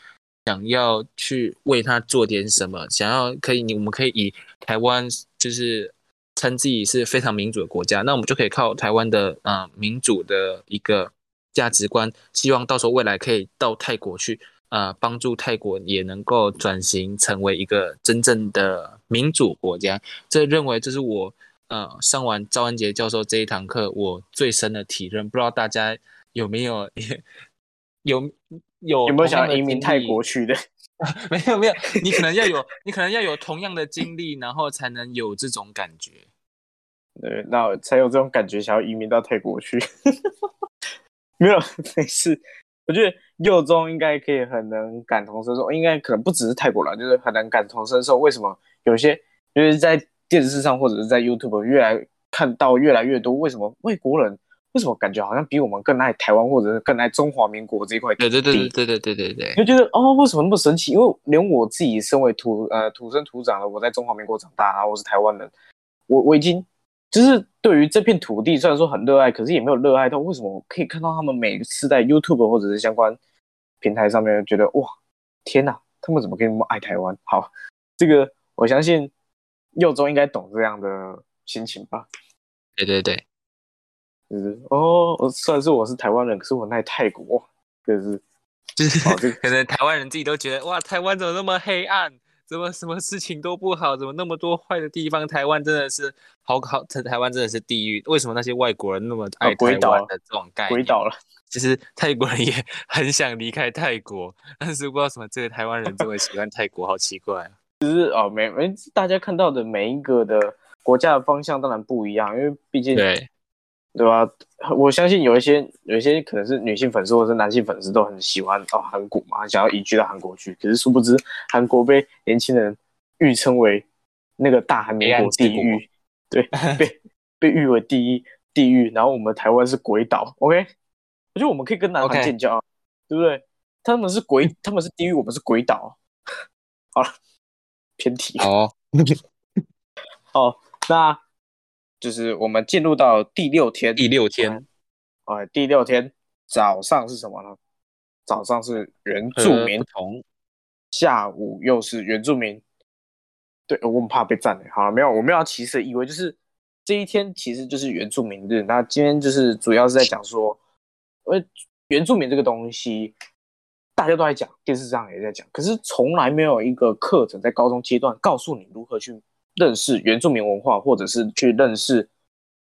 想要去为他做点什么，想要可以你我们可以以台湾就是称自己是非常民主的国家，那我们就可以靠台湾的呃民主的一个价值观，希望到时候未来可以到泰国去。呃，帮助泰国也能够转型成为一个真正的民主国家，这认为这是我呃上完赵安杰教授这一堂课我最深的体认。不知道大家有没有 有有有没有想要移民泰国去的？没有没有，你可能要有 你可能要有同样的经历，然后才能有这种感觉。对，那才有这种感觉，想要移民到泰国去。没有，没事。我觉得幼中应该可以很能感同身受，应该可能不只是泰国人，就是很能感同身受。为什么有些就是在电视上或者是在 YouTube 越来看到越来越多？为什么外国人为什么感觉好像比我们更爱台湾，或者是更爱中华民国这一块？对对对对对对对对，就觉得哦，为什么那么神奇？因为连我自己身为土呃土生土长的，我在中华民国长大，然后我是台湾人，我我已经。就是对于这片土地，虽然说很热爱，可是也没有热爱到。为什么我可以看到他们每次在 YouTube 或者是相关平台上面，觉得哇，天哪，他们怎么可以那么爱台湾？好，这个我相信佑中应该懂这样的心情吧？对对对，就是哦，虽然是我是台湾人，可是我爱泰国，就是就是 可能台湾人自己都觉得哇，台湾怎么那么黑暗？怎么什么事情都不好？怎么那么多坏的地方？台湾真的是好好，台台湾真的是地狱。为什么那些外国人那么爱台湾的这种概念？鬼岛了。其实泰国人也 很想离开泰国，但是不知道什么这个台湾人这么喜欢泰国，好奇怪。就是哦，每每大家看到的每一个的国家的方向当然不一样，因为毕竟对对吧？我相信有一些有一些可能是女性粉丝或者是男性粉丝都很喜欢哦韩国嘛，想要移居到韩国去。可是殊不知，韩国被年轻人誉称为那个大韩民国地狱，对，被被誉为第一地狱。然后我们台湾是鬼岛，OK。我觉得我们可以跟南韩建交，对不对？他们是鬼，他们是地狱，我们是鬼岛。好了，偏题。哦，好，那就是我们进入到第六天。第六天，哎，第六天早上是什么呢？早上是原住民，同下午又是原住民。对，我们怕被占领。好了，没有，我们要歧视，以为就是这一天其实就是原住民日。那今天就是主要是在讲说。因为原住民这个东西，大家都在讲，电视上也在讲，可是从来没有一个课程在高中阶段告诉你如何去认识原住民文化，或者是去认识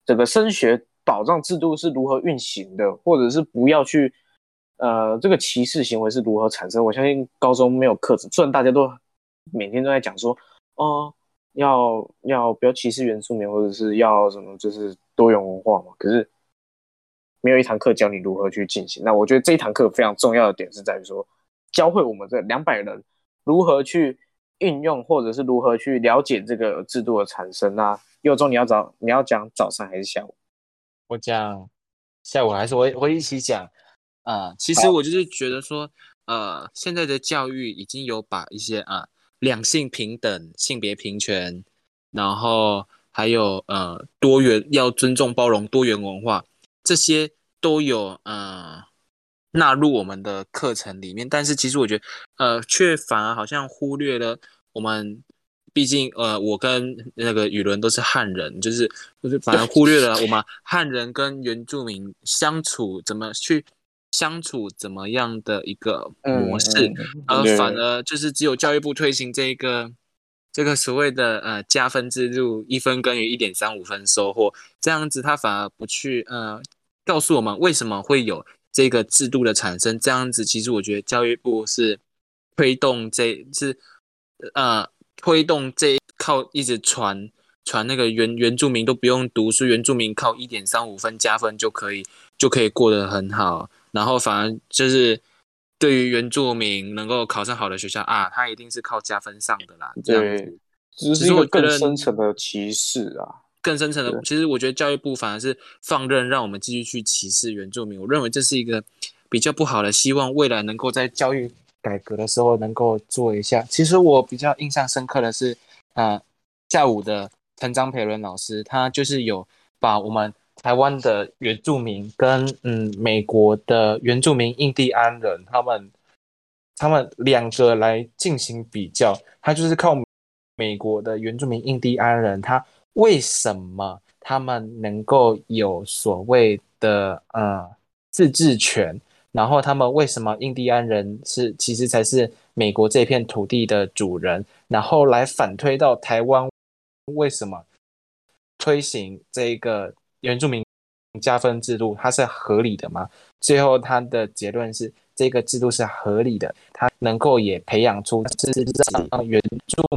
整个升学保障制度是如何运行的，或者是不要去呃这个歧视行为是如何产生。我相信高中没有课程，虽然大家都每天都在讲说哦要要不要歧视原住民，或者是要什么就是多元文化嘛，可是。没有一堂课教你如何去进行。那我觉得这一堂课非常重要的点是在于说，教会我们这两百人如何去运用，或者是如何去了解这个制度的产生。那右中你要早你要讲早上还是下午？我讲下午还是我我一起讲啊？其实我就是觉得说，呃，现在的教育已经有把一些啊两性平等、性别平权，然后还有呃多元要尊重包容多元文化。这些都有呃纳入我们的课程里面，但是其实我觉得呃却反而好像忽略了我们，毕竟呃我跟那个宇伦都是汉人，就是就是反而忽略了我们 汉人跟原住民相处怎么去相处怎么样的一个模式，而反而就是只有教育部推行这个这个所谓的呃加分制度，一分耕耘一点三五分收获，这样子他反而不去呃。告诉我们为什么会有这个制度的产生？这样子，其实我觉得教育部是推动这，是呃推动这靠一直传传那个原原住民都不用读书，原住民靠一点三五分加分就可以就可以过得很好，然后反而就是对于原住民能够考上好的学校啊，他一定是靠加分上的啦。对，只是一个更深层的歧视啊。更深层的，其实我觉得教育部反而是放任让我们继续去歧视原住民，我认为这是一个比较不好的。希望未来能够在教育改革的时候能够做一下。其实我比较印象深刻的是，呃，下午的陈章培伦老师，他就是有把我们台湾的原住民跟嗯美国的原住民印第安人他们他们两个来进行比较，他就是靠美国的原住民印第安人他。为什么他们能够有所谓的呃自治权？然后他们为什么印第安人是其实才是美国这片土地的主人？然后来反推到台湾，为什么推行这个原住民加分制度？它是合理的吗？最后他的结论是这个制度是合理的，它能够也培养出自治原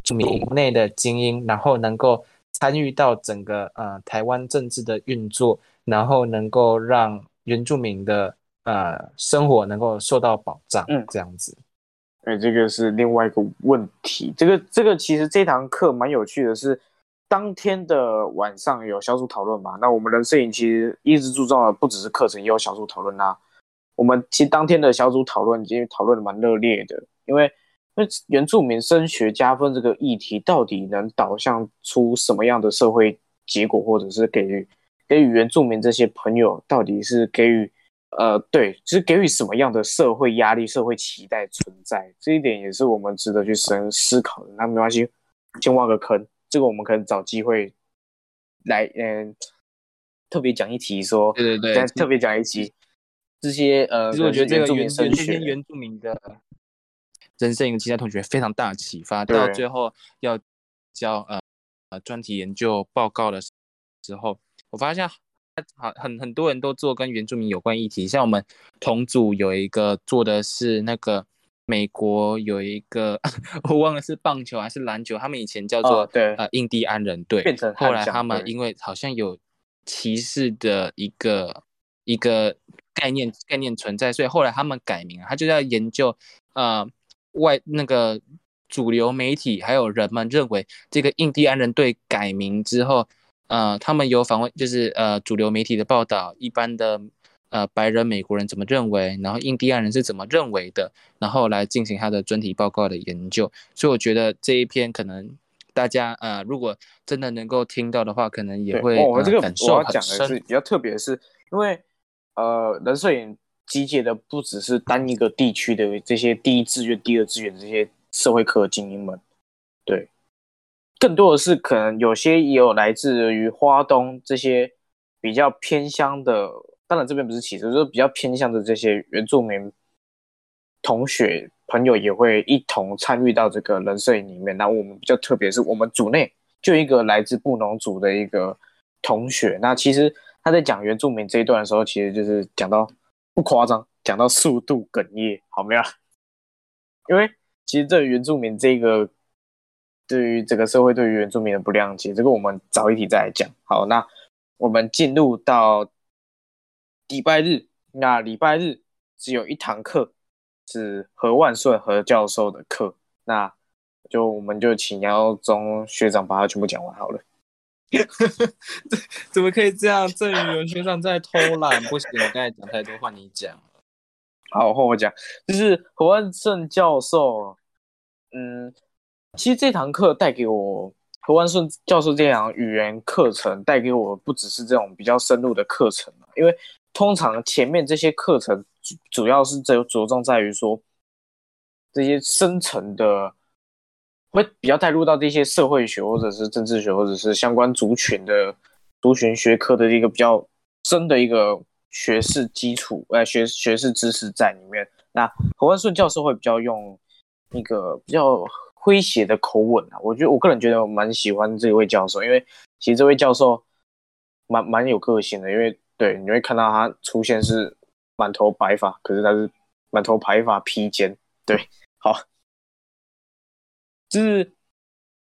住民内的精英，然后能够。参与到整个呃台湾政治的运作，然后能够让原住民的呃生活能够受到保障，嗯，这样子。哎，这个是另外一个问题。这个这个其实这堂课蛮有趣的，是当天的晚上有小组讨论嘛？那我们人摄影其实一直注重的不只是课程，也有小组讨论啦。我们其实当天的小组讨论其实讨论的蛮热烈的，因为。那原住民升学加分这个议题，到底能导向出什么样的社会结果，或者是给予给予原住民这些朋友，到底是给予呃，对，就是给予什么样的社会压力、社会期待存在？这一点也是我们值得去深思考的。那没关系，先挖个坑，这个我们可能找机会来，嗯，特别讲一题，说，对对对，特别讲一期这些呃，其实我觉得这个原原原原住民的。人生营的其他同学非常大的启发。到最后要交呃呃专题研究报告的时候，我发现好很很多人都做跟原住民有关议题，像我们同组有一个做的是那个美国有一个 我忘了是棒球还是篮球，他们以前叫做、哦对。呃印第安人队，后来他们因为好像有歧视的一个一个概念概念存在，所以后来他们改名了，他就要研究呃外那个主流媒体还有人们认为这个印第安人队改名之后，呃，他们有访问就是呃主流媒体的报道，一般的呃白人美国人怎么认为，然后印第安人是怎么认为的，然后来进行他的专题报告的研究，所以我觉得这一篇可能。大家呃，如果真的能够听到的话，可能也会哦，我呃这个感受很我要讲的深是比较特别的是，因为呃，人摄影集结的不只是单一个地区的这些第一志愿、第二志愿的这些社会科精英们，对，更多的是可能有些也有来自于花东这些比较偏乡的，当然这边不是歧视，就是比较偏向的这些原住民同学朋友也会一同参与到这个人摄影里面。那我们比较特别是我们组内就一个来自布农族的一个同学，那其实他在讲原住民这一段的时候，其实就是讲到不夸张，讲到速度哽咽，好没有？因为其实这原住民这个对于这个社会对于原住民的不谅解，这个我们早一题再来讲。好，那我们进入到礼拜日，那礼拜日只有一堂课是何万顺何教授的课，那就我们就请姚中学长把它全部讲完好了。怎么可以这样？郑宇文学长在偷懒，不行，我刚才讲太多，换你讲。好，换我讲，就是何万顺教授，嗯，其实这堂课带给我何万顺教授这堂语言课程带给我不只是这种比较深入的课程，因为通常前面这些课程主主要是着着重在于说这些深层的，会比较带入到这些社会学或者是政治学或者是相关族群的族群学科的一个比较深的一个学士基础，呃，学学士知识在里面。那何万顺教授会比较用一个比较诙谐的口吻啊，我觉得我个人觉得我蛮喜欢这位教授，因为其实这位教授蛮蛮有个性的，因为对你会看到他出现是满头白发，可是他是满头白发披肩，对，好，就是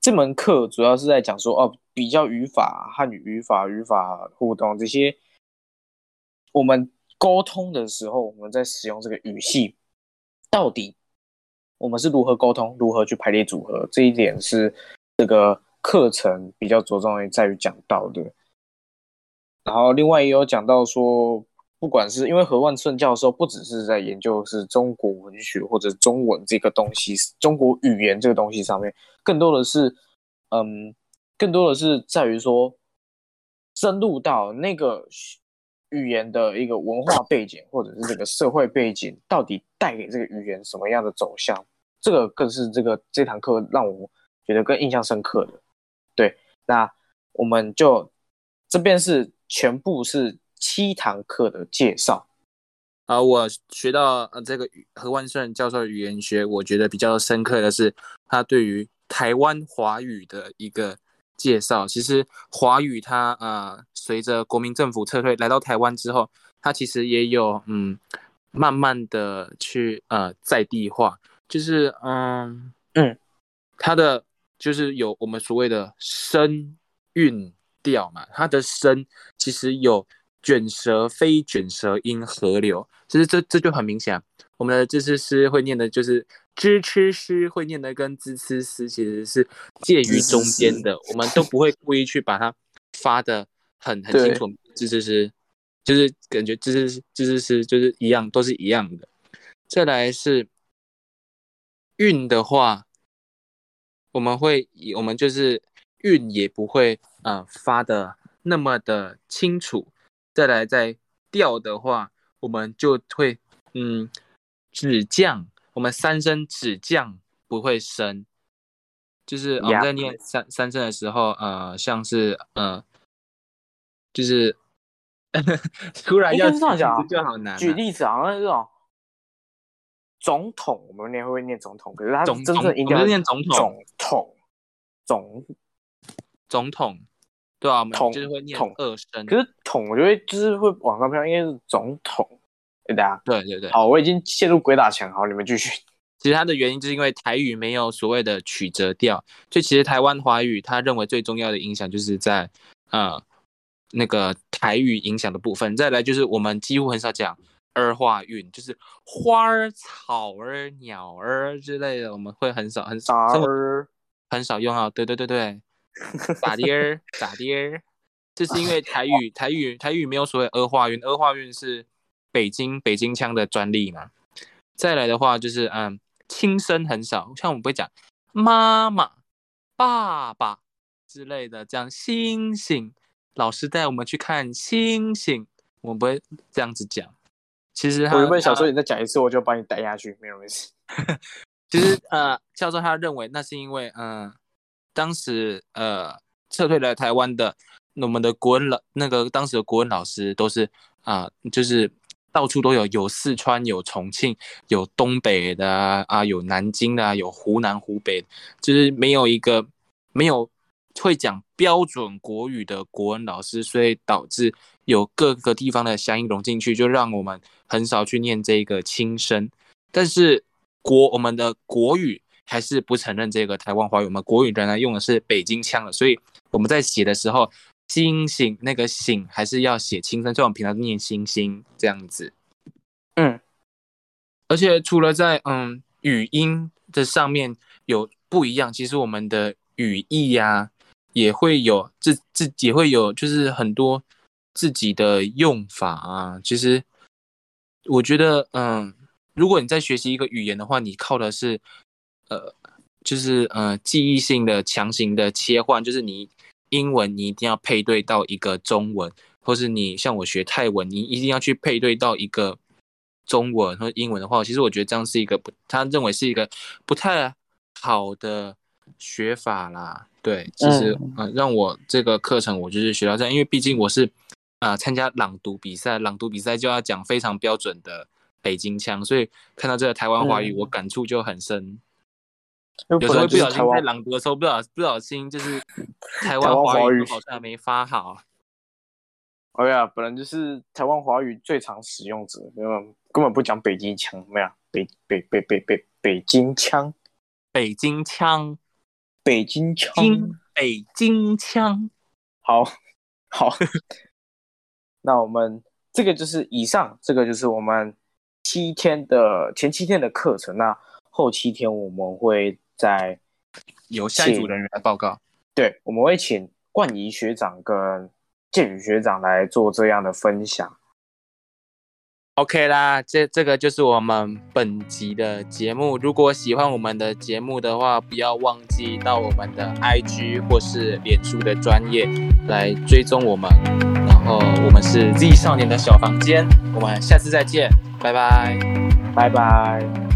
这门课主要是在讲说哦，比较语法、汉语语法、语法互动这些，我们沟通的时候，我们在使用这个语系，到底我们是如何沟通，如何去排列组合，这一点是这个课程比较着重于在于讲到的。然后另外也有讲到说，不管是因为何万顺教授不只是在研究是中国文学或者中文这个东西，中国语言这个东西上面，更多的是，嗯，更多的是在于说，深入到那个语言的一个文化背景或者是这个社会背景，到底带给这个语言什么样的走向，这个更是这个这堂课让我觉得更印象深刻的。对，那我们就这边是全部是七堂课的介绍。啊，我学到呃这个何万顺教授的语言学，我觉得比较深刻的是他对于台湾华语的一个介绍。其实华语它呃随着国民政府撤退来到台湾之后，它其实也有嗯慢慢的去呃在地化，就是嗯嗯，它的就是有我们所谓的声韵调嘛，它的声其实有卷舌、非卷舌音合流，其实这这就很明显啊、我们的字词诗会念的就是支吃诗会念的跟滋吃诗其实是介于中间的，我们都不会故意去把它发的很很清楚，滋呲诗就是感觉滋呲滋呲诗就是一样，都是一样的。再来是韵的话，我们会以我们就是韵也不会呃发的那么的清楚。再来再调的话，我们就会嗯只降，我们三声只降不会升，就是我们在念三三声的时候，呃，像是呃，就是 突然应要这就好难、啊。举例子好像是这种总统，我们念会念总统，可是他总真正音调我们是念总统总统总，总统，对啊，我们统就是会念统二声。可是统我觉得就是会往上飘，应该是总统。对的啊，对对对，好，我已经陷入鬼打墙，好，你们继续。其实它的原因就是因为台语没有所谓的曲折调，所以其实台湾华语他认为最重要的影响就是在呃那个台语影响的部分。再来就是我们几乎很少讲儿化韵，就是花儿、草儿、鸟儿之类的，我们会很少很少生活？很少用到。对对对对，咋的儿咋的儿，这是因为台语台语台语没有所谓儿化韵，儿化韵是北京北京腔的专利嘛。再来的话就是嗯，轻声很少，像我们不会讲妈妈、爸爸之类的，这样星星，老师带我们去看星星，我们不会这样子讲。其实他我原本想说你再讲一次，我就把你带下去，没有意思。其实呃，教授他认为那是因为嗯、呃当时呃撤退来台湾的我们的国文老那个当时的国文老师都是啊、就是到处都有，有四川，有重庆，有东北的啊，啊有南京的啊，有湖南、湖北，就是没有一个没有会讲标准国语的国文老师，所以导致有各个地方的乡音融进去，就让我们很少去念这个轻声。但是国我们的国语还是不承认这个台湾华语，我们国语仍然用的是北京腔的，所以我们在写的时候，星星那个醒还是要写轻声，所以我们平常念星星这样子。嗯，而且除了在嗯语音的上面有不一样，其实我们的语义呀、也会有自自也会有就是很多自己的用法啊。其实我觉得，嗯，如果你在学习一个语言的话，你靠的是呃，就是呃记忆性的强行的切换，就是你英文你一定要配对到一个中文，或是你像我学泰文，你一定要去配对到一个中文和英文的话，其实我觉得这样是一个不，他认为是一个不太好的学法啦。对，其实嗯呃，让我这个课程我就是学到这样，因为毕竟我是啊、呃参加朗读比赛，朗读比赛就要讲非常标准的北京腔，所以看到这个台湾华语，嗯我感触就很深。有有时候不小心在朗读的时候，不小不小心就是 台台湾华语湾华语好像没发好。哎呀，本来就是台湾华语最常使用者，根本根本不讲北京腔，没有北北北北北北京腔，北京腔，北京腔，北京腔。好好。那我们这个就是以上，这个就是我们七天的前七天的课程。那后七天我们会在由下一组人员来报告。对，我们会请冠仪学长跟建宇学长来做这样的分享。OK 啦，这这个就是我们本集的节目。如果喜欢我们的节目的话，不要忘记到我们的 IG 或是脸书的专业来追踪我们。然后我们是 Z 少年的小房间，我们下次再见，拜拜。拜拜。